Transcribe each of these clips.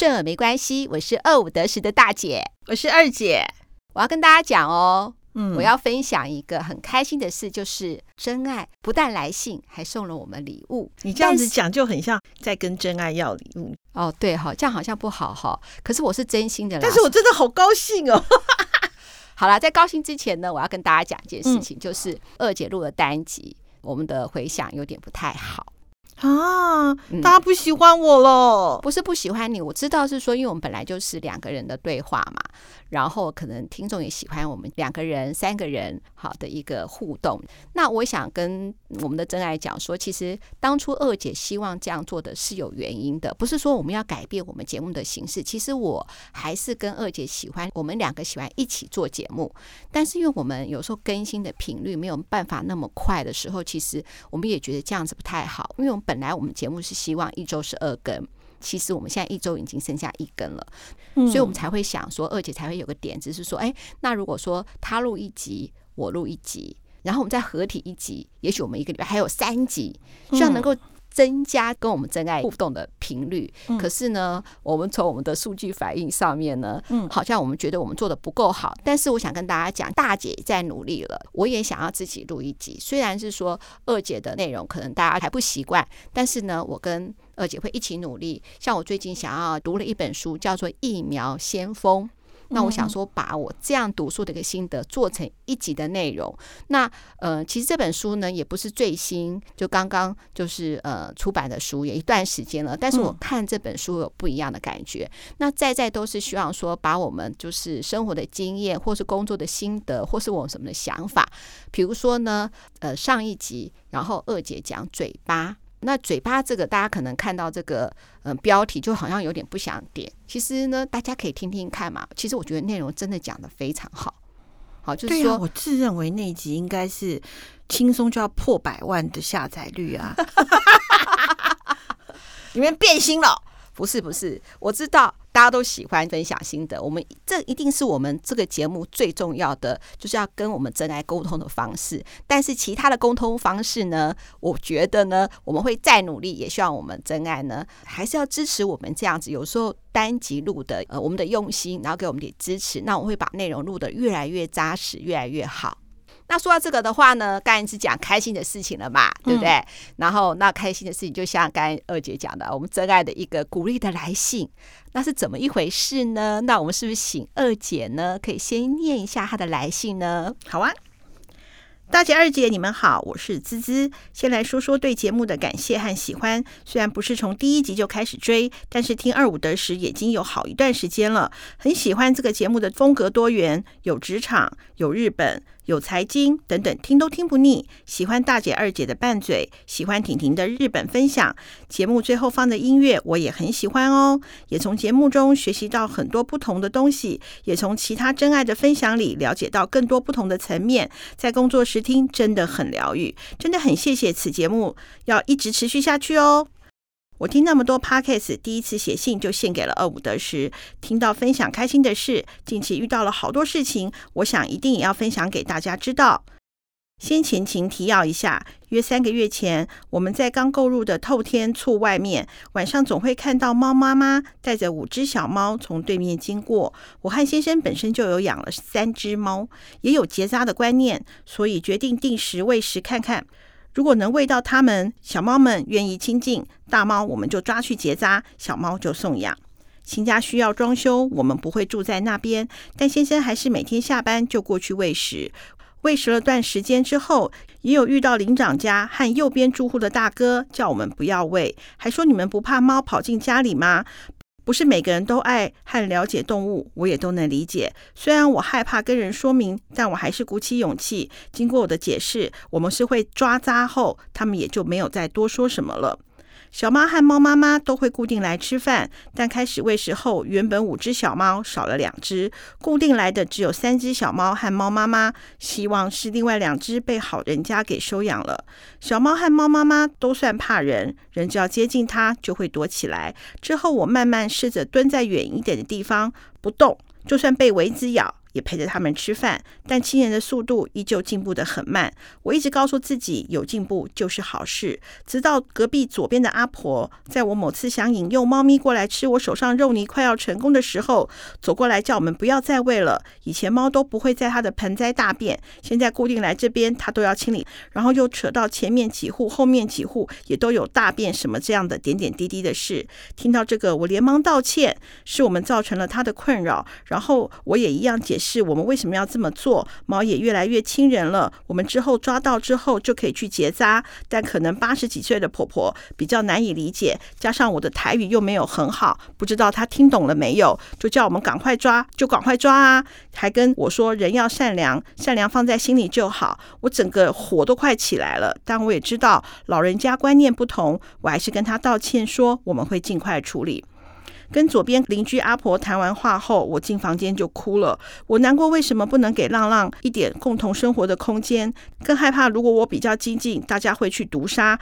顺耳没关系，我是二五得十的大姐，我是二姐，我要跟大家讲哦，嗯，我要分享一个很开心的事，就是真爱不但来信，还送了我们礼物。你这样子讲就很像在跟真爱要礼物哦，对哈，这样好像不好哈，可是我是真心的啦，但是我真的好高兴哦。好了，在高兴之前呢，我要跟大家讲一件事情，嗯、就是二姐录的单集，我们的回响有点不太好。啊！大家不喜欢我了？嗯，不是不喜欢你，我知道是说，因为我们本来就是两个人的对话嘛，然后可能听众也喜欢我们两个人、三个人好的一个互动。那我想跟我们的真爱讲说，其实当初二姐希望这样做的是有原因的，不是说我们要改变我们节目的形式。其实我还是跟二姐喜欢，我们两个喜欢一起做节目，但是因为我们有时候更新的频率没有办法那么快的时候，其实我们也觉得这样子不太好，因为我们。本来我们节目是希望一周是二更，其实我们现在一周已经剩下一根了，嗯，所以我们才会想说，二姐才会有个点子是说，哎，那如果说他录一集，我录一集，然后我们再合体一集，也许我们一个礼拜还有三集，希望能够。增加跟我们真爱互动的频率，嗯，可是呢，我们从我们的数据反应上面呢，嗯，好像我们觉得我们做的不够好。但是我想跟大家讲，大姐在努力了，我也想要自己录一集。虽然是说二姐的内容可能大家还不习惯，但是呢，我跟二姐会一起努力。像我最近想要读了一本书，叫做《疫苗先锋》。那我想说，把我这样读书的一个心得做成一集的内容。那呃，其实这本书呢，也不是最新，就刚刚就是呃出版的书，也一段时间了。但是我看这本书有不一样的感觉。那在在都是希望说，把我们就是生活的经验，或是工作的心得，或是我什么的想法，比如说呢，呃，上一集，然后二姐讲嘴巴。那嘴巴这个，大家可能看到这个嗯、呃、标题，就好像有点不想点。其实呢，大家可以听听看嘛。其实我觉得内容真的讲的非常好，好，就是说，啊、我自认为那一集应该是轻松就要破百万的下载率啊。你们变心了？不是不是，我知道。大家都喜欢分享心得，我们这一定是我们这个节目最重要的，就是要跟我们真爱沟通的方式。但是其他的沟通方式呢，我觉得呢，我们会再努力，也希望我们真爱呢，还是要支持我们这样子。有时候单集录的，呃，我们的用心，然后给我们点支持，那我会把内容录得越来越扎实，越来越好。那说到这个的话呢，刚才是讲开心的事情了嘛，对不对？嗯、然后那开心的事情，就像刚才二姐讲的，我们真爱的一个鼓励的来信，那是怎么一回事呢？那我们是不是请二姐呢，可以先念一下她的来信呢？好啊。大姐、二姐，你们好，我是滋滋。先来说说对节目的感谢和喜欢。虽然不是从第一集就开始追，但是听二五得十已经有好一段时间了。很喜欢这个节目的风格多元，有职场，有日本，有财经等等，听都听不腻。喜欢大姐、二姐的拌嘴，喜欢婷婷的日本分享。节目最后放的音乐我也很喜欢哦，也从节目中学习到很多不同的东西，也从其他真爱的分享里了解到更多不同的层面。在工作时。听真的很疗愈，真的很谢谢此节目要一直持续下去哦。我听那么多 Podcast，第一次写信就献给了二五得十。听到分享开心的事，近期遇到了好多事情，我想一定也要分享给大家知道。先前情提要一下，约三个月前，我们在刚购入的透天厝外面，晚上总会看到猫妈妈带着五只小猫从对面经过。我和先生本身就有养了三只猫，也有结扎的观念，所以决定定时喂食看看。如果能喂到它们，小猫们愿意亲近，大猫我们就抓去结扎，小猫就送养。新家需要装修，我们不会住在那边，但先生还是每天下班就过去喂食。喂食了段时间之后，也有遇到邻长家和右边住户的大哥叫我们不要喂，还说你们不怕猫跑进家里吗？不是每个人都爱和了解动物，我也都能理解。虽然我害怕跟人说明，但我还是鼓起勇气。经过我的解释，我们是会抓扎后，他们也就没有再多说什么了。小猫和猫妈妈都会固定来吃饭，但开始喂食后，原本五只小猫少了两只，固定来的只有三只小猫和猫妈妈。希望是另外两只被好人家给收养了。小猫和猫妈妈都算怕人，人只要接近它就会躲起来。之后我慢慢试着蹲在远一点的地方不动，就算被蚊子咬也陪着他们吃饭，但亲人的速度依旧进步得很慢。我一直告诉自己，有进步就是好事。直到隔壁左边的阿婆，在我某次想引诱猫咪过来吃我手上肉泥快要成功的时候，走过来叫我们不要再喂了。以前猫都不会在它的盆栽大便，现在固定来这边，它都要清理。然后又扯到前面几户、后面几户也都有大便什么这样的点点滴滴的事。听到这个，我连忙道歉，是我们造成了它的困扰。然后我也一样解释我们为什么要这么做。猫也越来越亲人了，我们之后抓到之后就可以去结扎。但可能八十几岁的婆婆比较难以理解，加上我的台语又没有很好，不知道她听懂了没有，就叫我们赶快抓，就赶快抓啊！还跟我说人要善良，善良放在心里就好。我整个火都快起来了，但我也知道老人家观念不同，我还是跟他道歉说我们会尽快处理。跟左边邻居阿婆谈完话后，我进房间就哭了。我难过，为什么不能给浪浪一点共同生活的空间？更害怕，如果我比较激进，大家会去毒杀。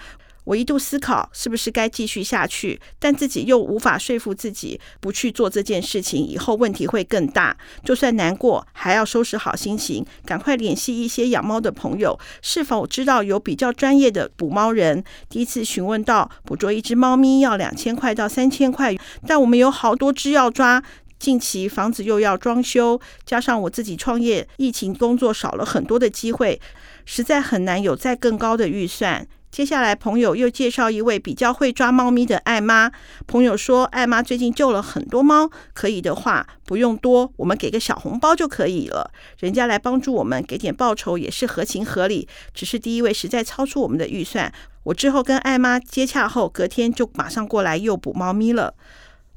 我一度思考是不是该继续下去，但自己又无法说服自己不去做这件事情，以后问题会更大。就算难过，还要收拾好心情，赶快联系一些养猫的朋友，是否知道有比较专业的捕猫人？第一次询问到，捕捉一只猫咪要两千块到三千块，但我们有好多只要抓，近期房子又要装修，加上我自己创业，疫情工作少了很多的机会，实在很难有再更高的预算。接下来，朋友又介绍一位比较会抓猫咪的艾妈。朋友说，艾妈最近救了很多猫，可以的话不用多，我们给个小红包就可以了。人家来帮助我们，给点报酬也是合情合理。只是第一位实在超出我们的预算。我之后跟艾妈接洽后，隔天就马上过来诱捕猫咪了。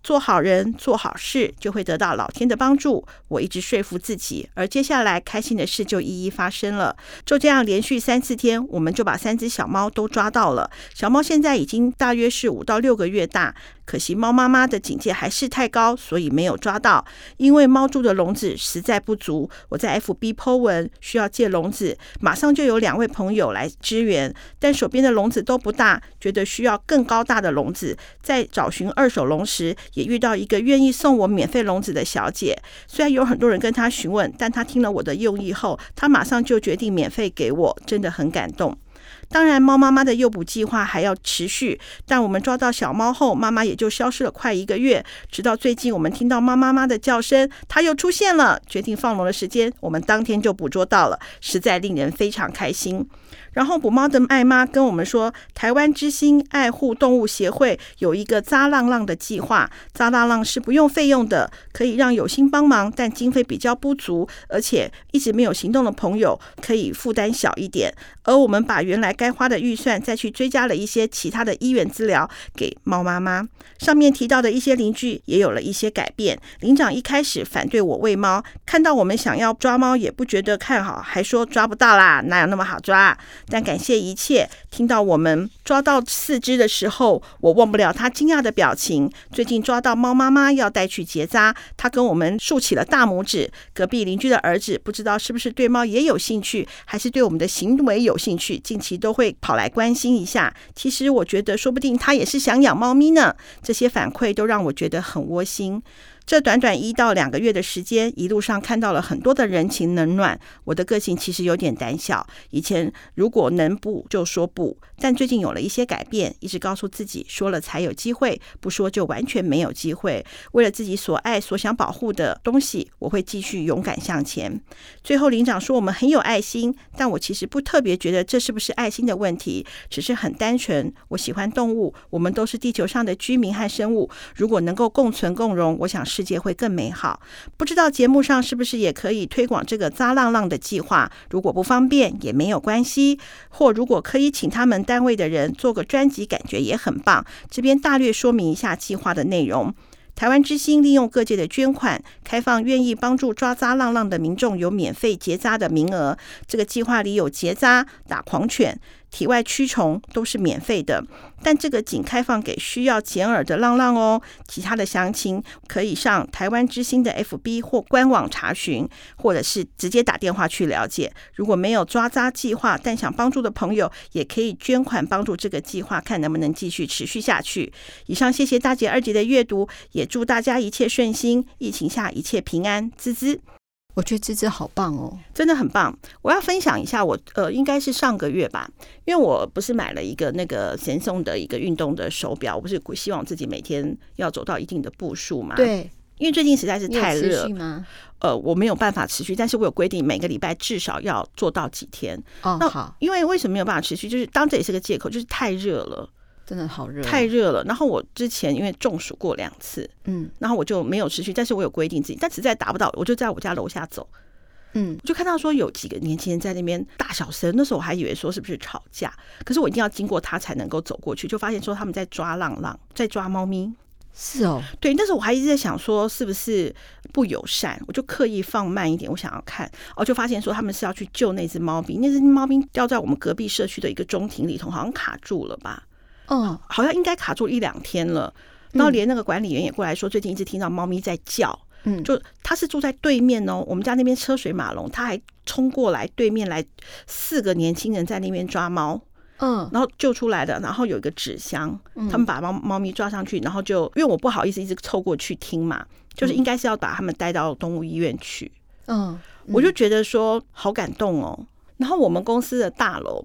做好人，做好事，就会得到老天的帮助。我一直说服自己，而接下来开心的事就一一发生了。就这样连续三四天，我们就把三只小猫都抓到了。小猫现在已经大约是五到六个月大。可惜猫妈妈的警戒还是太高，所以没有抓到。因为猫住的笼子实在不足，我在 FB po 文需要借笼子，马上就有两位朋友来支援，但手边的笼子都不大，觉得需要更高大的笼子。在找寻二手笼时，也遇到一个愿意送我免费笼子的小姐。虽然有很多人跟她询问，但她听了我的用意后，她马上就决定免费给我，真的很感动。当然，猫妈妈的诱捕计划还要持续，但我们抓到小猫后，妈妈也就消失了快一个月。直到最近，我们听到猫妈妈的叫声，它又出现了。决定放笼的时间，我们当天就捕捉到了，实在令人非常开心。然后捕猫的爱妈跟我们说，台湾之心爱护动物协会有一个扎浪浪的计划，扎浪浪是不用费用的，可以让有心帮忙但经费比较不足，而且一直没有行动的朋友可以负担小一点。而我们把原来该花的预算再去追加了一些其他的医院资料给猫妈妈。上面提到的一些邻居也有了一些改变。领长一开始反对我喂猫，看到我们想要抓猫也不觉得看好，还说抓不到啦，哪有那么好抓？但感谢一切，听到我们抓到四只的时候，我忘不了他惊讶的表情。最近抓到猫妈妈要带去结扎，他跟我们竖起了大拇指。隔壁邻居的儿子不知道是不是对猫也有兴趣，还是对我们的行为有兴趣，近期都会跑来关心一下。其实我觉得，说不定他也是想养猫咪呢。这些反馈都让我觉得很窝心。这短短一到两个月的时间，一路上看到了很多的人情冷暖。我的个性其实有点胆小，以前如果能不就说不，但最近有了一些改变，一直告诉自己说了才有机会，不说就完全没有机会。为了自己所爱、所想保护的东西，我会继续勇敢向前。最后，领长说我们很有爱心，但我其实不特别觉得这是不是爱心的问题，只是很单纯。我喜欢动物，我们都是地球上的居民和生物，如果能够共存共荣，我想世界会更美好。不知道节目上是不是也可以推广这个扎浪浪的计划？如果不方便也没有关系，或如果可以请他们单位的人做个专辑，感觉也很棒。这边大略说明一下计划的内容。台湾之星利用各界的捐款，开放愿意帮助抓扎浪浪的民众有免费结扎的名额。这个计划里有结扎、打狂犬。体外驱虫都是免费的，但这个仅开放给需要剪耳的浪浪哦。其他的详情可以上台湾之星的 FB 或官网查询，或者是直接打电话去了解。如果没有抓扎计划，但想帮助的朋友，也可以捐款帮助这个计划，看能不能继续持续下去。以上，谢谢大姐二姐的阅读，也祝大家一切顺心，疫情下一切平安，滋滋。我觉得芝芝好棒哦，真的很棒。我要分享一下我，我呃，应该是上个月吧，因为我不是买了一个那个神送的一个运动的手表，我不是希望自己每天要走到一定的步数嘛。对，因为最近实在是太热吗？呃，我没有办法持续，但是我有规定每个礼拜至少要做到几天。哦，那好，因为为什么没有办法持续？就是当这也是个借口，就是太热了。真的好热，太热了。然后我之前因为中暑过两次，嗯，然后我就没有持续。但是我有规定自己，但实在达不到，我就在我家楼下走，嗯，我就看到说有几个年轻人在那边大小声。那时候我还以为说是不是吵架，可是我一定要经过他才能够走过去，就发现说他们在抓浪浪，在抓猫咪。是哦，对。那时候我还一直在想说是不是不友善，我就刻意放慢一点，我想要看，哦就发现说他们是要去救那只猫咪。那只猫咪掉在我们隔壁社区的一个中庭里头，好像卡住了吧。嗯，好像应该卡住一两天了，然后连那个管理员也过来说，最近一直听到猫咪在叫。嗯，就他是住在对面哦，我们家那边车水马龙，他还冲过来对面来，四个年轻人在那边抓猫。嗯，然后救出来的，然后有一个纸箱，他们把猫猫咪抓上去，然后就因为我不好意思一直凑过去听嘛，就是应该是要把他们带到动物医院去。嗯，我就觉得说好感动哦。然后我们公司的大楼。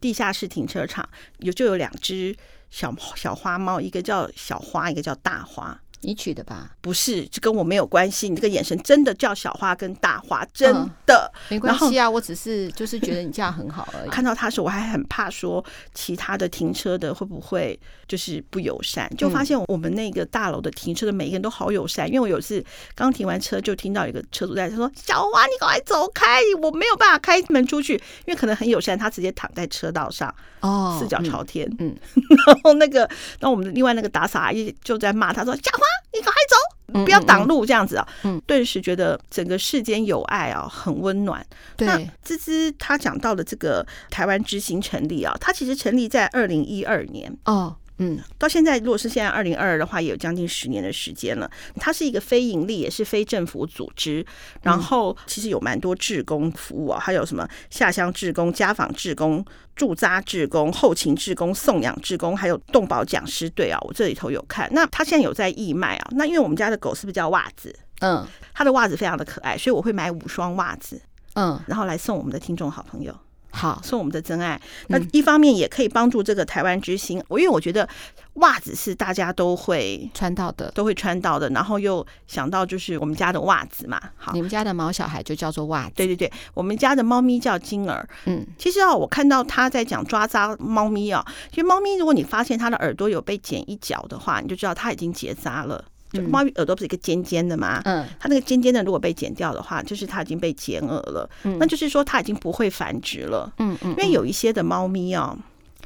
地下室停车场有就有两只小小花猫，一个叫小花，一个叫大花。你取的吧？不是，这跟我没有关系。你这个眼神真的叫小花跟大花，真的、嗯、没关系啊。我只是就是觉得你这样很好而已。看到他时，我还很怕说其他的停车的会不会就是不友善。就发现我们那个大楼的停车的每一个人都好友善。因为我有一次刚停完车，就听到一个车主在他说：“小花，你赶快走开，我没有办法开门出去。”因为可能很友善，他直接躺在车道上，哦，四脚朝天。嗯，然后那个，然后我们另外那个打扫阿姨就在骂他说：“小花。”你赶快走，不要挡路，这样子啊！嗯，顿时觉得整个世间有爱啊，很温暖。对，那芝芝他讲到的这个台湾之行成立啊，他其实成立在二零一二年哦。嗯，到现在，如果是现在二零二二的话，也有将近十年的时间了。它是一个非盈利，也是非政府组织。然后其实有蛮多志工服务啊，还有什么下乡志工、家访志工、驻扎志工、后勤志工、送养志工，还有动保讲师队啊。我这里头有看。那它现在有在义卖啊。那因为我们家的狗是不是叫袜子？嗯，它的袜子非常的可爱，所以我会买五双袜子，嗯，然后来送我们的听众好朋友。好，是我们的真爱。那一方面也可以帮助这个台湾之星。我、嗯、因为我觉得袜子是大家都会穿到的，都会穿到的。然后又想到就是我们家的袜子嘛。好，你们家的毛小孩就叫做袜子。对对对，我们家的猫咪叫金儿。嗯，其实啊，我看到他在讲抓扎猫咪啊，其实猫咪如果你发现它的耳朵有被剪一角的话，你就知道它已经结扎了。猫咪耳朵不是一个尖尖的吗？嗯，它那个尖尖的如果被剪掉的话，就是它已经被剪耳了。嗯，那就是说它已经不会繁殖了。嗯嗯，因为有一些的猫咪哦，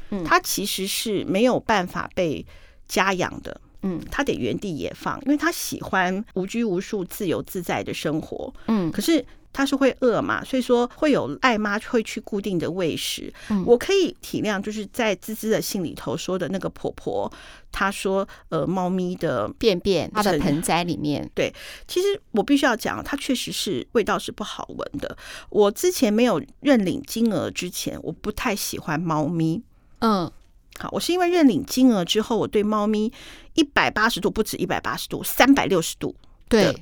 嗯，它其实是没有办法被家养的。嗯，它得原地野放，因为它喜欢无拘无束、自由自在的生活。嗯，可是。他是会饿嘛，所以说会有爱妈会去固定的喂食。嗯，我可以体谅，就是在滋滋的信里头说的那个婆婆，她说呃，猫咪的便便，它的盆栽里面，对，其实我必须要讲，它确实是味道是不好闻的。我之前没有认领金额之前，我不太喜欢猫咪。嗯，好，我是因为认领金额之后，我对猫咪一百八十度不止一百八十度，三百六十度对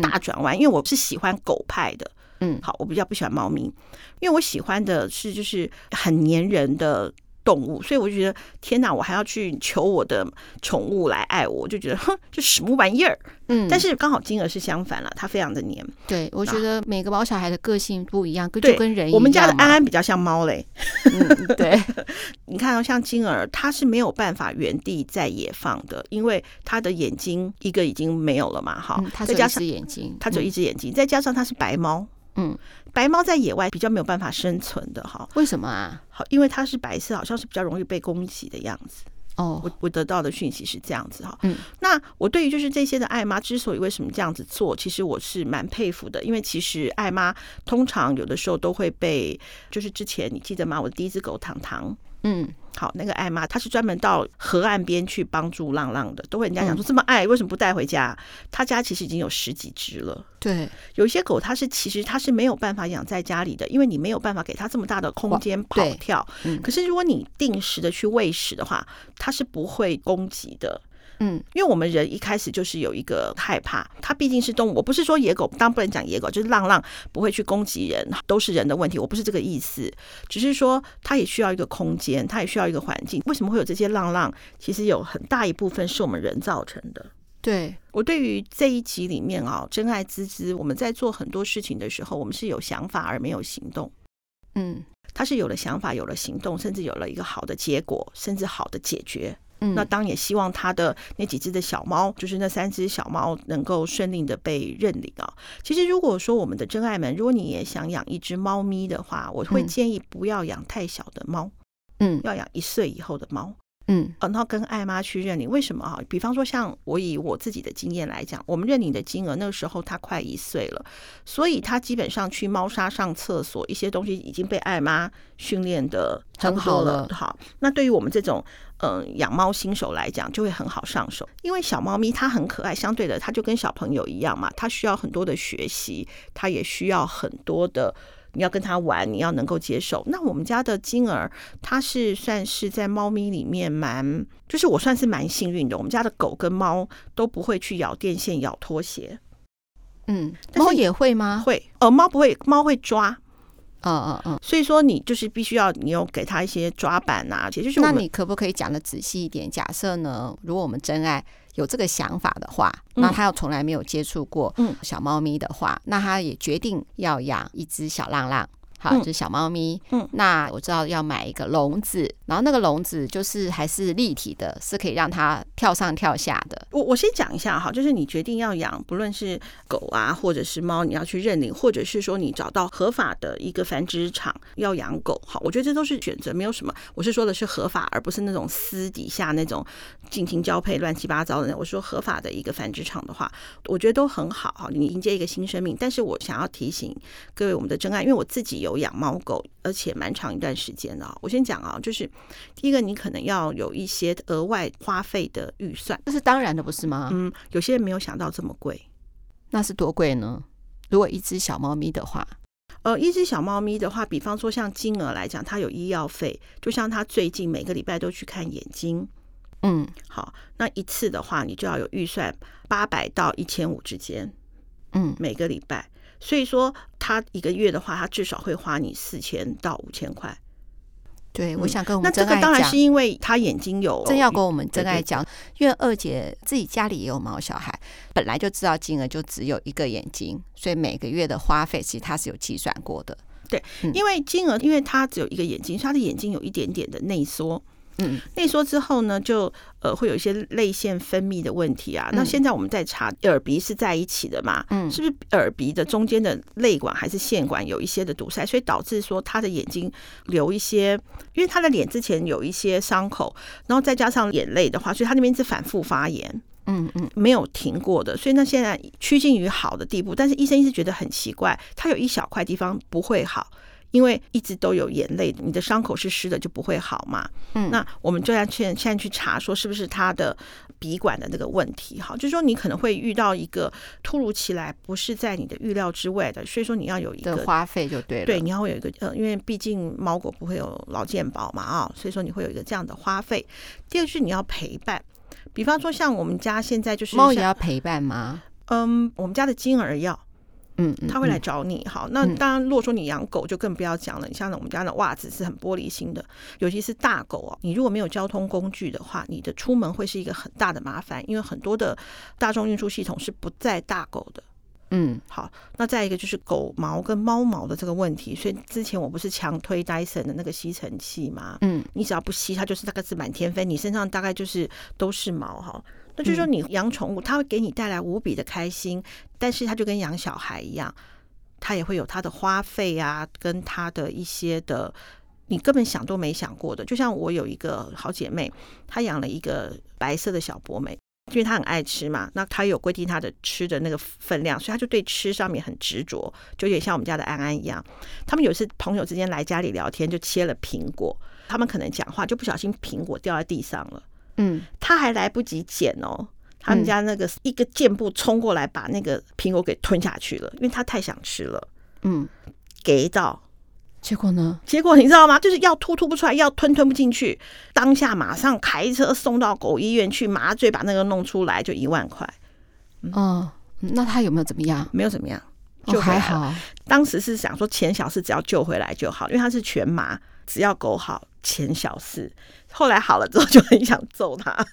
大转弯，因为我是喜欢狗派的。嗯，好，我比较不喜欢猫咪，因为我喜欢的是就是很黏人的动物，所以我就觉得天哪，我还要去求我的宠物来爱我，我就觉得哼，这什么玩意儿？嗯，但是刚好金额是相反了，它非常的黏。对，我觉得每个毛小孩的个性不一样，就跟人一样。我们家的安安比较像猫嘞。嗯，对，你看，像金儿，它是没有办法原地在野放的，因为它的眼睛一个已经没有了嘛，哈，它再加上眼睛，它只有一只眼睛，再加上它是白猫。嗯，白猫在野外比较没有办法生存的哈。为什么啊？好，因为它是白色，好像是比较容易被攻击的样子。哦，我我得到的讯息是这样子哈。嗯，那我对于就是这些的爱妈之所以为什么这样子做，其实我是蛮佩服的，因为其实爱妈通常有的时候都会被，就是之前你记得吗？我的第一只狗糖糖。嗯，好，那个艾妈她是专门到河岸边去帮助浪浪的，都会人家讲说这么爱，为什么不带回家？他家其实已经有十几只了。对，有一些狗它是其实它是没有办法养在家里的，因为你没有办法给它这么大的空间跑跳。嗯，可是如果你定时的去喂食的话，它是不会攻击的。嗯，因为我们人一开始就是有一个害怕，它毕竟是动物。我不是说野狗，当然不能讲野狗，就是浪浪不会去攻击人，都是人的问题。我不是这个意思，只是说它也需要一个空间，它也需要一个环境。为什么会有这些浪浪？其实有很大一部分是我们人造成的。对，我对于这一集里面啊，真爱滋滋，我们在做很多事情的时候，我们是有想法而没有行动。嗯，他是有了想法，有了行动，甚至有了一个好的结果，甚至好的解决。嗯，那当然也希望他的那几只的小猫，就是那三只小猫，能够顺利的被认领啊。其实，如果说我们的真爱们，如果你也想养一只猫咪的话，我会建议不要养太小的猫，嗯，要养一岁以后的猫。嗯，然后跟爱妈去认领，为什么哈？比方说，像我以我自己的经验来讲，我们认领的金额那个时候他快一岁了，所以他基本上去猫砂上厕所一些东西已经被爱妈训练的很好了。好，那对于我们这种嗯养猫新手来讲，就会很好上手，因为小猫咪它很可爱，相对的它就跟小朋友一样嘛，它需要很多的学习，它也需要很多的。你要跟他玩，你要能够接受。那我们家的金儿，它是算是在猫咪里面蛮，就是我算是蛮幸运的。我们家的狗跟猫都不会去咬电线、咬拖鞋。嗯，猫也会吗？会，呃，猫不会，猫会抓。嗯嗯嗯。所以说，你就是必须要，你有给他一些抓板啊，也就是。那你可不可以讲的仔细一点？假设呢，如果我们真爱。有这个想法的话，那他又从来没有接触过小猫咪的话，嗯、那他也决定要养一只小浪浪。好，就是小猫咪。嗯，那我知道要买一个笼子，然后那个笼子就是还是立体的，是可以让它跳上跳下的。我我先讲一下哈，就是你决定要养，不论是狗啊，或者是猫，你要去认领，或者是说你找到合法的一个繁殖场要养狗，好，我觉得这都是选择，没有什么。我是说的是合法，而不是那种私底下那种进行交配乱七八糟的那。我说合法的一个繁殖场的话，我觉得都很好。你迎接一个新生命，但是我想要提醒各位我们的真爱，因为我自己有。养猫狗，而且蛮长一段时间的。我先讲啊，就是第一个，你可能要有一些额外花费的预算，这是当然的，不是吗？嗯，有些人没有想到这么贵，那是多贵呢？如果一只小猫咪的话，呃，一只小猫咪的话，比方说像金额来讲，它有医药费，就像它最近每个礼拜都去看眼睛，嗯，好，那一次的话，你就要有预算八百到一千五之间，嗯，每个礼拜。所以说，他一个月的话，他至少会花你四千到五千块。对，我想跟我那这个当然是因为他眼睛有，真要跟我们真爱讲，因为二姐自己家里也有毛小孩，本来就知道金额就只有一个眼睛，所以每个月的花费其实他是有计算过的。对，因为金额，因为他只有一个眼睛，他的眼睛有一点点的内缩。嗯，内缩之后呢，就呃会有一些泪腺分泌的问题啊。那现在我们在查耳鼻是在一起的嘛？嗯，是不是耳鼻的中间的泪管还是腺管有一些的堵塞，所以导致说他的眼睛流一些，因为他的脸之前有一些伤口，然后再加上眼泪的话，所以他那边是反复发炎，嗯嗯，没有停过的。所以那现在趋近于好的地步，但是医生一直觉得很奇怪，他有一小块地方不会好。因为一直都有眼泪，你的伤口是湿的就不会好嘛。嗯，那我们就要现现在去查，说是不是他的鼻管的那个问题。好，就是说你可能会遇到一个突如其来，不是在你的预料之外的，所以说你要有一个花费就对了。对，你要会有一个呃，因为毕竟猫狗不会有劳健保嘛啊，所以说你会有一个这样的花费。第二个是你要陪伴，比方说像我们家现在就是猫也要陪伴吗？嗯，我们家的金儿要。嗯，他会来找你。好，那当然，如果说你养狗，就更不要讲了。你像我们家的袜子是很玻璃心的，尤其是大狗哦。你如果没有交通工具的话，你的出门会是一个很大的麻烦，因为很多的大众运输系统是不载大狗的。嗯，好，那再一个就是狗毛跟猫毛的这个问题。所以之前我不是强推 Dyson 的那个吸尘器吗？嗯，你只要不吸，它就是大概是满天飞，你身上大概就是都是毛哈。那就是说，你养宠物，它会给你带来无比的开心，但是它就跟养小孩一样，它也会有它的花费啊，跟它的一些的你根本想都没想过的。就像我有一个好姐妹，她养了一个白色的小博美，因为她很爱吃嘛，那她有规定她的吃的那个分量，所以她就对吃上面很执着，就有点像我们家的安安一样。他们有一次朋友之间来家里聊天，就切了苹果，他们可能讲话就不小心苹果掉在地上了。嗯，他还来不及捡哦，他们家那个一个箭步冲过来，把那个苹果给吞下去了，因为他太想吃了。嗯，给到结果呢？结果你知道吗？就是要吐吐不出来，要吞吞不进去。当下马上开车送到狗医院去麻醉，把那个弄出来，就一万块。嗯，哦、那他有没有怎么样？没有怎么样，就、哦、还好。当时是想说钱小事，只要救回来就好，因为他是全麻，只要狗好，钱小事。后来好了之后，就很想揍他。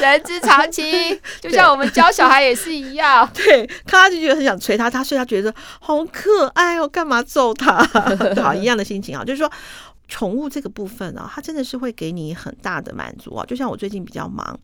人之常情，就像我们教小孩也是一样。对，看他就觉得很想捶他，他所以他觉得好可爱哦，干嘛揍他？好，一样的心情啊，就是说宠物这个部分啊，它真的是会给你很大的满足啊。就像我最近比较忙，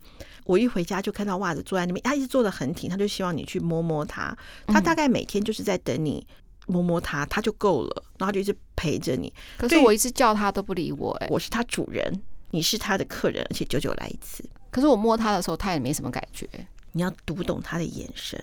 我一回家就看到袜子坐在那边，他一直坐得很挺，他就希望你去摸摸它。他大概每天就是在等你摸摸它，它就够了，然后就一直陪着你。可是我一直叫它都不理我，哎，我是它主人，你是他的客人，而且久久来一次。可是我摸它的时候，他也没什么感觉。你要读懂他的眼神，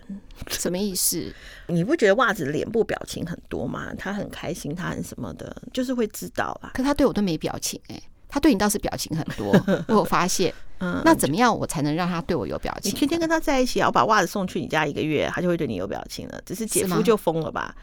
什么意思？你不觉得袜子脸部表情很多吗？他很开心，他很什么的，就是会知道啦。可他对我都没表情哎、欸，他对你倒是表情很多，我有发现。嗯，那怎么样我才能让他对我有表情？你天天跟他在一起啊，我把袜子送去你家一个月，他就会对你有表情了。只是姐夫就疯了吧？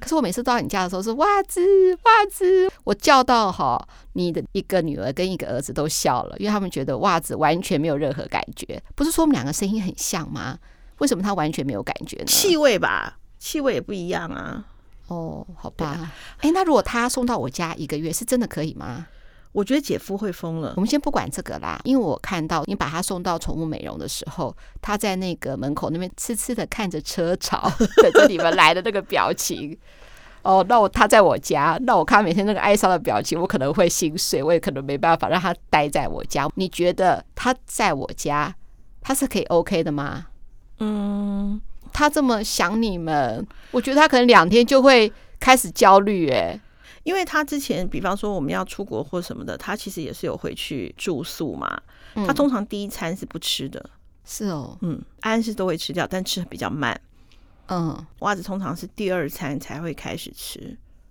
可是我每次到你家的时候是袜子袜子，我叫到哈，你的一个女儿跟一个儿子都笑了，因为他们觉得袜子完全没有任何感觉。不是说我们两个声音很像吗？为什么他完全没有感觉呢？气味吧，气味也不一样啊。哦，好吧。哎，那如果他送到我家一个月，是真的可以吗？我觉得姐夫会疯了。我们先不管这个啦，因为我看到你把他送到宠物美容的时候，他在那个门口那边痴痴的看着车潮，等着你们来的那个表情。哦，那我他在我家，那我看每天那个哀伤的表情，我可能会心碎，我也可能没办法让他待在我家。你觉得他在我家，他是可以 OK 的吗？嗯，他这么想你们，我觉得他可能两天就会开始焦虑，哎。因为他之前，比方说我们要出国或什么的，他其实也是有回去住宿嘛。嗯、他通常第一餐是不吃的，是哦，嗯，安是都会吃掉，但吃的比较慢。嗯，袜子通常是第二餐才会开始吃，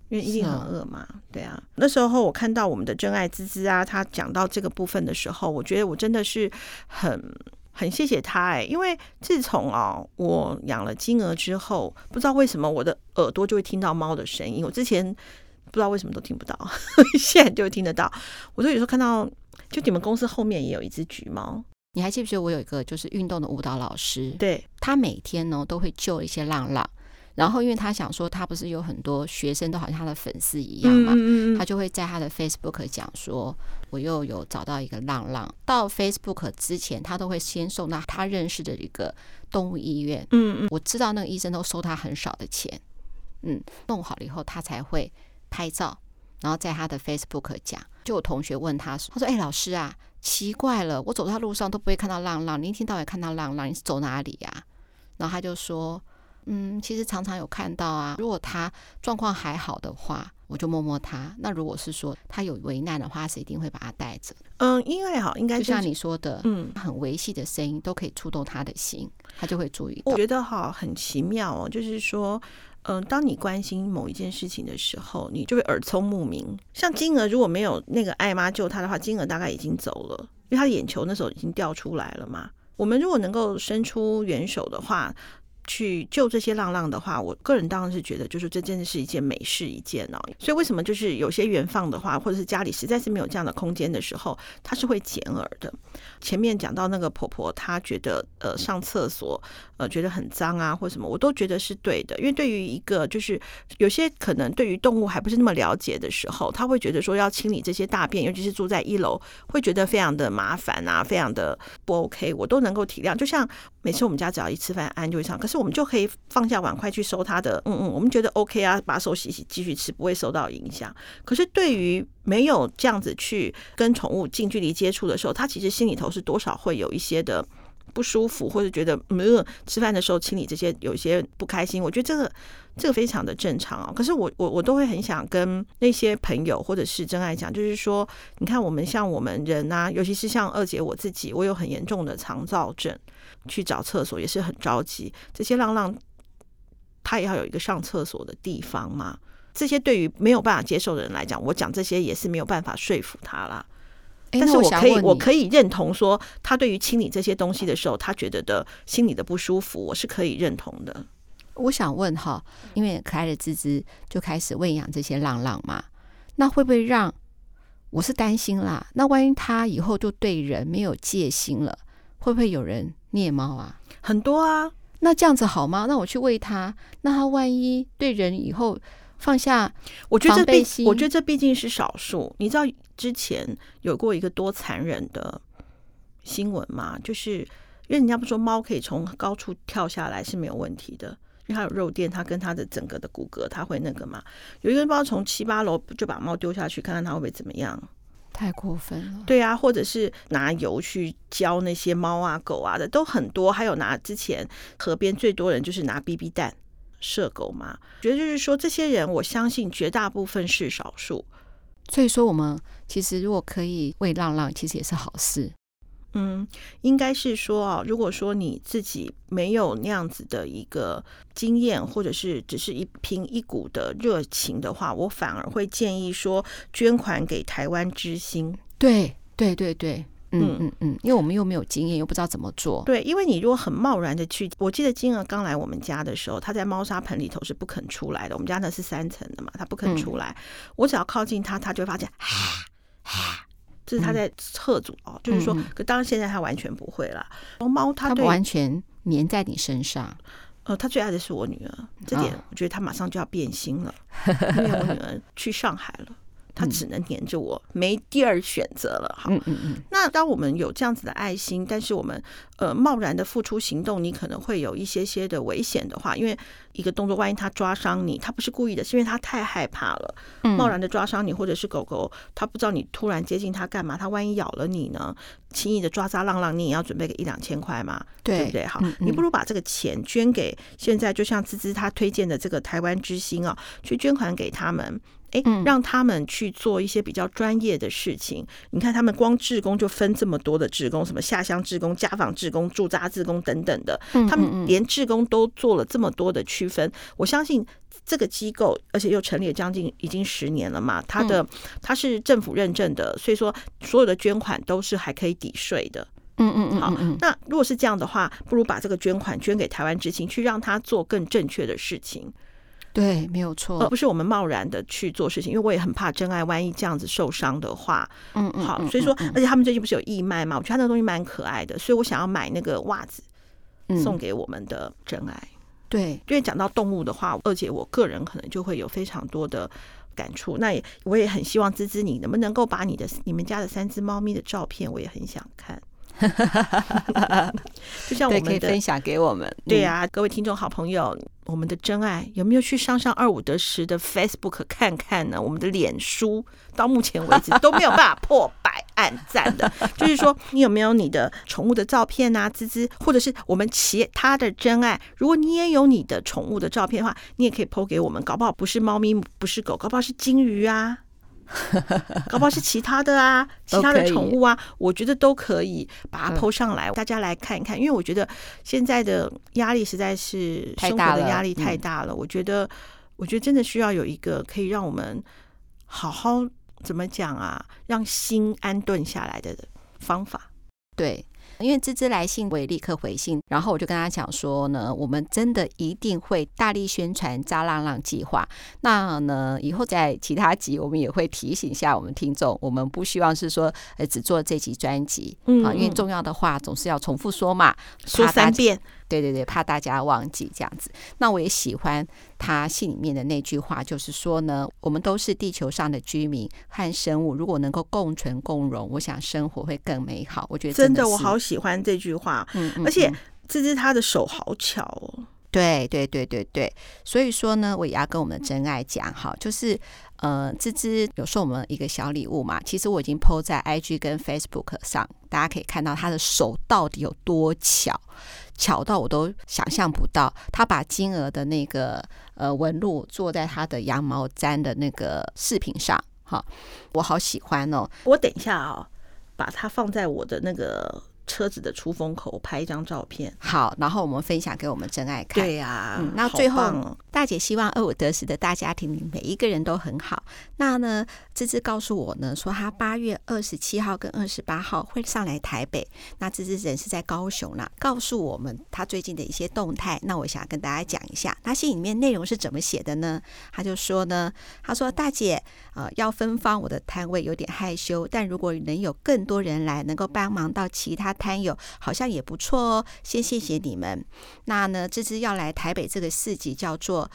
因为一定很饿嘛。哦、对啊，那时候我看到我们的真爱滋滋啊，他讲到这个部分的时候，我觉得我真的是很很谢谢他哎、欸，因为自从哦我养了金鹅之后，不知道为什么我的耳朵就会听到猫的声音，我之前。不知道为什么都听不到，现在就听得到。我都有时候看到，就你们公司后面也有一只橘猫。你还记不记得我有一个就是运动的舞蹈老师？对，他每天呢都会救一些浪浪，然后因为他想说他不是有很多学生都好像他的粉丝一样嘛，嗯嗯嗯，他就会在他的 Facebook 讲说，我又有找到一个浪浪。到 Facebook 之前，他都会先送到他认识的一个动物医院。嗯嗯，我知道那个医生都收他很少的钱。嗯，弄好了以后他才会。拍照，然后在他的 Facebook 讲，就有同学问他说：“他说，哎，老师啊，奇怪了，我走在路上都不会看到浪浪，你一天到晚看到浪浪，你是走哪里呀？”然后他就说：“嗯，其实常常有看到啊。如果他状况还好的话，我就摸摸他；那如果是说他有危难的话，是一定会把他带着。嗯，因为哈，应该、就是、就像你说的，嗯，很维系的声音都可以触动他的心，他就会注意到。我觉得哈，很奇妙哦，就是说。”嗯，当你关心某一件事情的时候，你就会耳聪目明。像金额，如果没有那个艾妈救他的话，金额大概已经走了，因为他眼球那时候已经掉出来了嘛。我们如果能够伸出援手的话，去救这些浪浪的话，我个人当然是觉得，就是这真的是一件美事一件哦。所以为什么就是有些原放的话，或者是家里实在是没有这样的空间的时候，它是会减耳的。前面讲到那个婆婆，她觉得呃上厕所呃觉得很脏啊，或什么，我都觉得是对的。因为对于一个就是有些可能对于动物还不是那么了解的时候，他会觉得说要清理这些大便，尤其是住在一楼，会觉得非常的麻烦啊，非常的不 OK。我都能够体谅。就像每次我们家只要一吃饭，安就会唱，可是。我们就可以放下碗筷去收他的，嗯嗯，我们觉得 OK 啊，把手洗洗，继续吃，不会受到影响。可是对于没有这样子去跟宠物近距离接触的时候，他其实心里头是多少会有一些的不舒服，或者觉得没有吃饭的时候清理这些有一些不开心。我觉得这个这个非常的正常啊。可是我我我都会很想跟那些朋友或者是真爱讲，就是说，你看我们像我们人啊，尤其是像二姐我自己，我有很严重的肠躁症。去找厕所也是很着急，这些浪浪他也要有一个上厕所的地方嘛。这些对于没有办法接受的人来讲，我讲这些也是没有办法说服他啦。但是我可以，我可以认同说，他对于清理这些东西的时候，他觉得的心里的不舒服，我是可以认同的。我想问哈，因为可爱的滋滋就开始喂养这些浪浪嘛，那会不会让我是担心啦？那万一他以后就对人没有戒心了，会不会有人虐猫啊？很多啊，那这样子好吗？那我去喂它，那它万一对人以后放下，我觉得这毕，我觉得这毕竟是少数。你知道之前有过一个多残忍的新闻吗？就是因为人家不说猫可以从高处跳下来是没有问题的。因为它有肉垫，它跟它的整个的骨骼，它会那个嘛。有一个人不知道从七八楼就把猫丢下去，看看它会不会怎么样？太过分了。对啊，或者是拿油去浇那些猫啊狗啊的都很多。还有拿之前河边最多人就是拿 BB 弹射狗嘛。觉得就是说这些人，我相信绝大部分是少数。所以说我们其实如果可以喂浪浪，其实也是好事。嗯，应该是说啊，如果说你自己没有那样子的一个经验，或者是只是一凭一股的热情的话，我反而会建议说捐款给台湾之星。对，对，对，对，嗯嗯嗯，因为我们又没有经验，又不知道怎么做。对，因为你如果很贸然的去，我记得金儿刚来我们家的时候，他在猫砂盆里头是不肯出来的。我们家那是三层的嘛，他不肯出来。嗯、我只要靠近他，他就会发现，哈哈。这是他在测主哦，嗯、就是说，可当然现在他完全不会了。猫它对完全黏在你身上，呃，他最爱的是我女儿，这点我觉得他马上就要变心了，哦、因为我女儿去上海了。他只能黏着我，没第二选择了。好，嗯嗯嗯。那当我们有这样子的爱心，但是我们呃贸然的付出行动，你可能会有一些些的危险的话，因为一个动作，万一他抓伤你，他不是故意的，是因为他太害怕了。贸然的抓伤你，或者是狗狗，他不知道你突然接近他干嘛，他万一咬了你呢？轻易的抓抓浪浪，你也要准备个一两千块嘛，对，对不对？好，你不如把这个钱捐给现在就像滋滋他推荐的这个台湾之星啊，去捐款给他们。哎，让他们去做一些比较专业的事情。你看，他们光志工就分这么多的志工，什么下乡志工、家访志工、驻扎志工等等的。他们连志工都做了这么多的区分。我相信这个机构，而且又成立了将近已经十年了嘛，它的它是政府认证的，所以说所有的捐款都是还可以抵税的。嗯嗯嗯，好。那如果是这样的话，不如把这个捐款捐给台湾之行，去让他做更正确的事情。对，没有错，而不是我们贸然的去做事情，因为我也很怕真爱，万一这样子受伤的话，嗯嗯，好，所以说，而且他们最近不是有义卖嘛，我觉得那个东西蛮可爱的，所以我想要买那个袜子送给我们的真爱。嗯、对，因为讲到动物的话，二姐我个人可能就会有非常多的感触。那也我也很希望滋滋，你能不能够把你的你们家的三只猫咪的照片，我也很想看。就像我们的可以分享给我们，对呀、啊，各位听众好朋友，我们的真爱有没有去上上二五得十的 Facebook 看看呢？我们的脸书到目前为止都没有办法破百按赞的，就是说你有没有你的宠物的照片啊？滋滋，或者是我们其他的真爱，如果你也有你的宠物的照片的话，你也可以 po 给我们，搞不好不是猫咪，不是狗，搞不好是金鱼啊。搞不好是其他的啊，其他的宠物啊，我觉得都可以把它 po 上来，大家来看一看。因为我觉得现在的压力实在是生活的压力太大了，我觉得，我觉得真的需要有一个可以让我们好好怎么讲啊，让心安顿下来的方法。对。因为芝芝来信，我也立刻回信，然后我就跟他讲说呢，我们真的一定会大力宣传“渣浪浪计划”。那呢，以后在其他集，我们也会提醒一下我们听众，我们不希望是说呃只做这集专辑，嗯，因为重要的话总是要重复说嘛，说三遍。对对对，怕大家忘记这样子。那我也喜欢他信里面的那句话，就是说呢，我们都是地球上的居民和生物，如果能够共存共荣，我想生活会更美好。我觉得真的，我好喜欢这句话。嗯，嗯，而且这只他的手好巧哦。对对对对对，所以说呢，我也要跟我们的真爱讲哈，就是呃，滋滋有送我们一个小礼物嘛。其实我已经 po 在 IG 跟 Facebook 上，大家可以看到他的手到底有多巧。巧到我都想象不到，他把金鹅的那个呃纹路做在他的羊毛毡的那个饰品上，哈，我好喜欢哦。我等一下啊、哦，把它放在我的那个车子的出风口拍一张照片。好，然后我们分享给我们真爱看。对呀、啊嗯，那最后、哦、大姐希望二五得十的大家庭里每一个人都很好。那呢，芝芝告诉我呢，说她八月二十七号跟二十八号会上来台北。那芝芝人是在高雄啦，告诉我们她最近的一些动态。那我想跟大家讲一下，她信里面内容是怎么写的呢？她就说呢，她说大姐，呃，要分发我的摊位有点害羞，但如果能有更多人来，能够帮忙到其他摊友，好像也不错哦。先谢谢你们。那呢，芝芝要来台北这个市集叫做。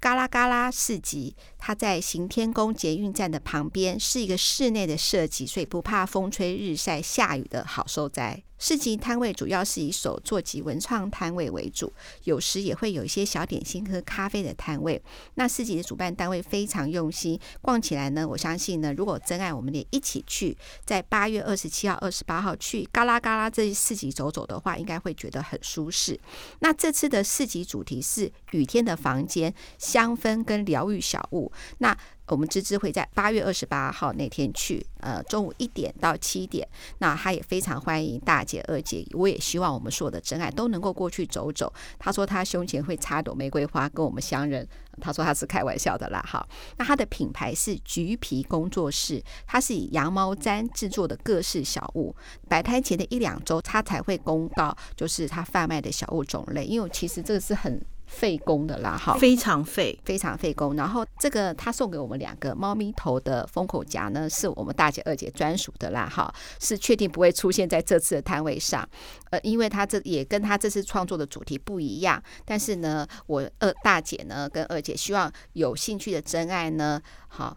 嘎啦嘎啦市集，它在行天宫捷运站的旁边，是一个室内的设计，所以不怕风吹日晒下雨的好受灾。市集摊位主要是以手作及文创摊位为主，有时也会有一些小点心和咖啡的摊位。那市集的主办单位非常用心，逛起来呢，我相信呢，如果真爱，我们也一起去，在八月二十七号、二十八号去嘎啦嘎啦这市集走走的话，应该会觉得很舒适。那这次的市集主题是雨天的房间、香氛跟疗愈小物。那我们芝芝会在八月二十八号那天去，呃，中午一点到七点。那他也非常欢迎大姐、二姐，我也希望我们所有的真爱都能够过去走走。他说他胸前会插朵玫瑰花跟我们相认，他说他是开玩笑的啦。好，那他的品牌是橘皮工作室，它是以羊毛毡制作的各式小物。摆摊前的一两周，他才会公告，就是他贩卖的小物种类，因为其实这个是很。费工的啦，哈，非常费，非常费工。然后这个他送给我们两个猫咪头的封口夹呢，是我们大姐二姐专属的啦，哈，是确定不会出现在这次的摊位上。呃，因为他这也跟他这次创作的主题不一样。但是呢，我二大姐呢跟二姐希望有兴趣的真爱呢，好，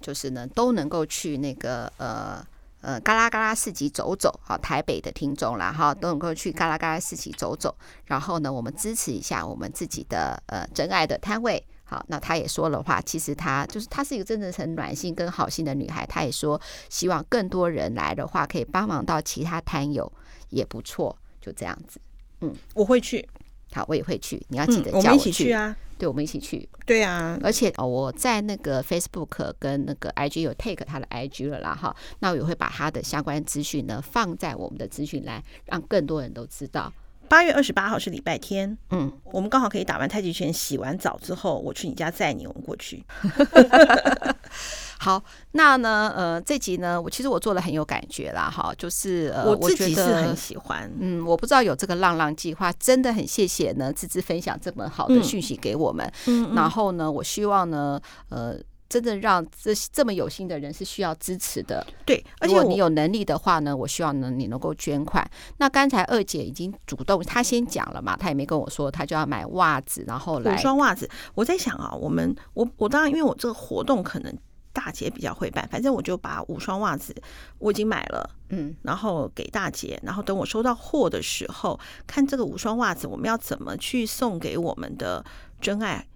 就是呢都能够去那个呃。呃，嘎啦嘎啦市集走走，好，台北的听众啦，哈，都能够去嘎啦嘎啦市集走走。然后呢，我们支持一下我们自己的呃真爱的摊位。好，那她也说了话，其实她就是她是一个真正很暖心跟好心的女孩。她也说希望更多人来的话，可以帮忙到其他摊友也不错，就这样子。嗯，我会去。好，我也会去。你要记得叫我去。嗯，我们一起去啊。对，我们一起去。对啊，而且哦，我在那个 Facebook 跟那个 IG 有 take 他的 IG 了啦，哈。那我也会把他的相关资讯呢放在我们的资讯栏，让更多人都知道。八月二十八号是礼拜天，嗯，我们刚好可以打完太极拳、洗完澡之后，我去你家载你，我们过去。好，那呢，呃，这集呢，我其实我做的很有感觉啦，哈，就是呃，我自己是很喜欢，嗯，我不知道有这个浪浪计划，真的很谢谢呢，芝芝分享这么好的讯息给我们，嗯，然后呢，我希望呢，呃，真的让这这么有心的人是需要支持的，对，而且如果你有能力的话呢，我希望呢，你能够捐款。那刚才二姐已经主动，她先讲了嘛，她也没跟我说，她就要买袜子，然后来五双袜子。我在想啊，我们我我当然因为我这个活动可能。大姐比较会办，反正我就把五双袜子我已经买了，嗯，然后给大姐，然后等我收到货的时候，看这个五双袜子我们要怎么去送给我们的真爱，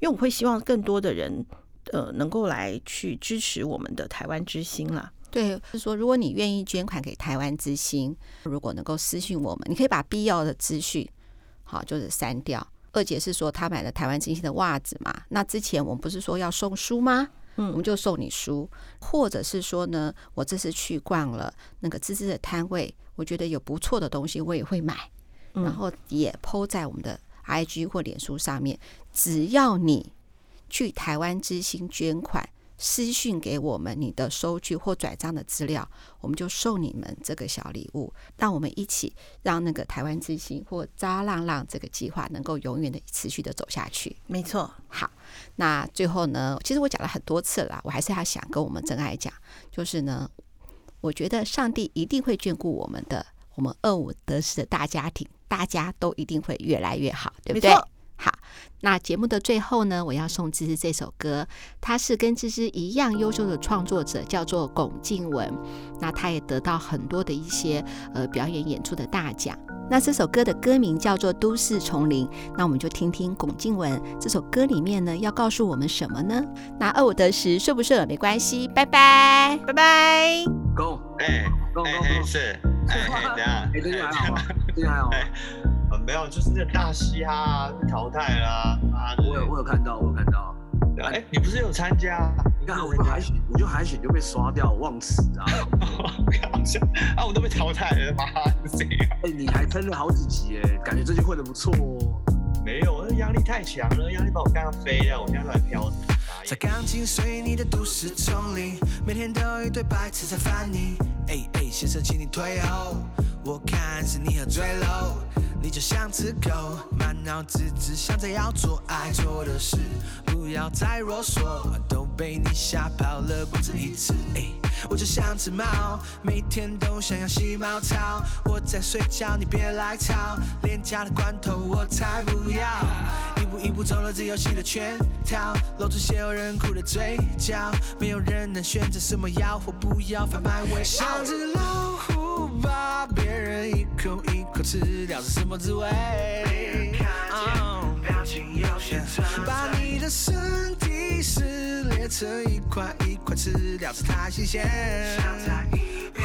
因为我会希望更多的人，呃，能够来去支持我们的台湾之星啦。对，是说，如果你愿意捐款给台湾之星，如果能够私信我们，你可以把必要的资讯，好，就是删掉。二姐是说她买了台湾之星的袜子嘛，那之前我们不是说要送书吗？嗯，我们就送你书，或者是说呢，我这次去逛了那个芝芝的摊位，我觉得有不错的东西，我也会买，然后也 po 在我们的 IG 或脸书上面。只要你去台湾之星捐款。私讯给我们你的收据或转账的资料，我们就送你们这个小礼物。让我们一起让那个台湾之星或渣浪浪这个计划能够永远的持续的走下去。没错。好，那最后呢，其实我讲了很多次了，我还是要想跟我们真爱讲，就是呢，我觉得上帝一定会眷顾我们的，我们二五得十的大家庭，大家都一定会越来越好，对不对？好，那节目的最后呢，我要送芝芝这首歌，他是跟芝芝一样优秀的创作者，叫做龚静文。那他也得到很多的一些呃表演演出的大奖。那这首歌的歌名叫做《都市丛林》。那我们就听听龚静文这首歌里面呢要告诉我们什么呢？那二五得十顺不顺没关系，拜拜，拜拜。Go，哎，Go，是，哎，等下，哎，最近还好吗？最近还好吗？没有，就是那个大嘻哈被淘汰啦啊！我有，我有看到，我有看到。哎，你不是有参加？你看，我就海选，我就海选就被刷掉，忘词啊！搞笑啊，我都被淘汰了，妈是谁啊？哎，你还撑了好几集哎，感觉最近混得不错哦。没有，那压力太强了，压力把我干到飞了，我现在都在飘着。在钢筋水泥的都市丛林，每天都有一堆白痴在烦你。哎哎，先生，请你退后，我看是你喝醉了。你就像只狗，满脑子只想着要做爱做的事，不要再啰嗦，都被你吓跑了不止一次。我就像只猫，每天都想要洗猫草。我在睡觉，你别来吵，廉价的罐头我才不要。一步一步走了这游戏的圈套，露出血肉人哭的嘴角，没有人能选择什么要或不要，贩卖微笑。把别人一口一口吃掉是什么滋味？表情有些特别，把你的身体撕裂成一块一块吃掉是太新鲜。想再一遍，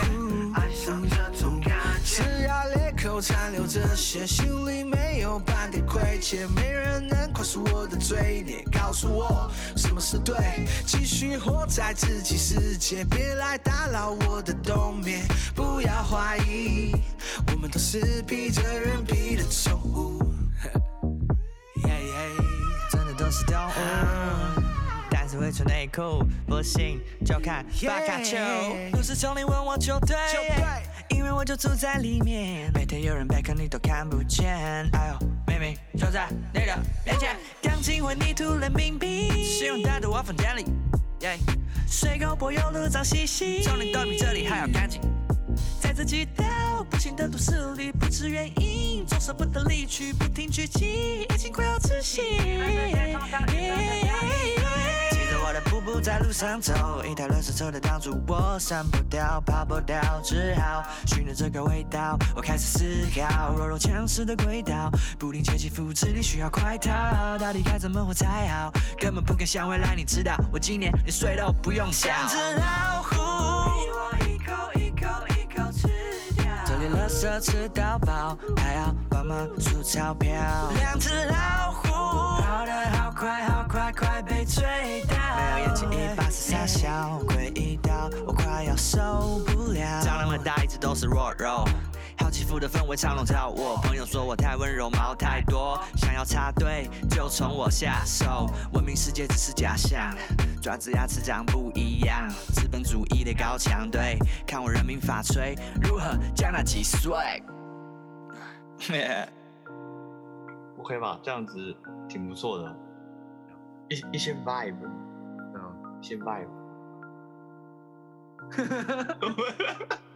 爱上这种感觉。呲牙咧口残留这些，心里没有半点亏欠，没人能宽恕我的罪孽。告诉我什么是对，继续活在自己世界，别来打扰我的冬眠。不要怀疑，我们都是披着人皮的宠物。真的都是动物，但是会穿内裤，不信就看巴卡丘。不是丛林问我就对，因为我就住在里面，每天有人背，可你都看不见。哎呦，妹妹就在你的面前，钢筋混凝土人民币，希望带到我房间里。水沟柏油路脏兮兮，丛林都比这里还要干净。在这极道不幸的都市里，不知原因，总舍不得离去，不停聚集，已经快要窒息。在路上走，一台垃圾车的挡住我，散不掉，跑不掉，只好寻着这个味道。我开始思考，弱肉强食的轨道，不停切起肤质，你需要快逃，到底该怎么活才好？根本不敢想未来，你知道，我今年连睡都不用想。像只老虎。垃圾吃到饱，还要帮忙数钞票。两只老虎跑得好快好快，快被追到。是傻笑，诡异到我快要受不了。长那么大一直都是弱肉，好欺负的氛围常笼罩我。朋友说我太温柔，毛太多，想要插队就从我下手。文明世界只是假象，爪子牙齿长不一样。资本主义的高墙，对，看我人民法锤如何降到几岁。OK 吧，这样子挺不错的，一一些 vibe，先拜了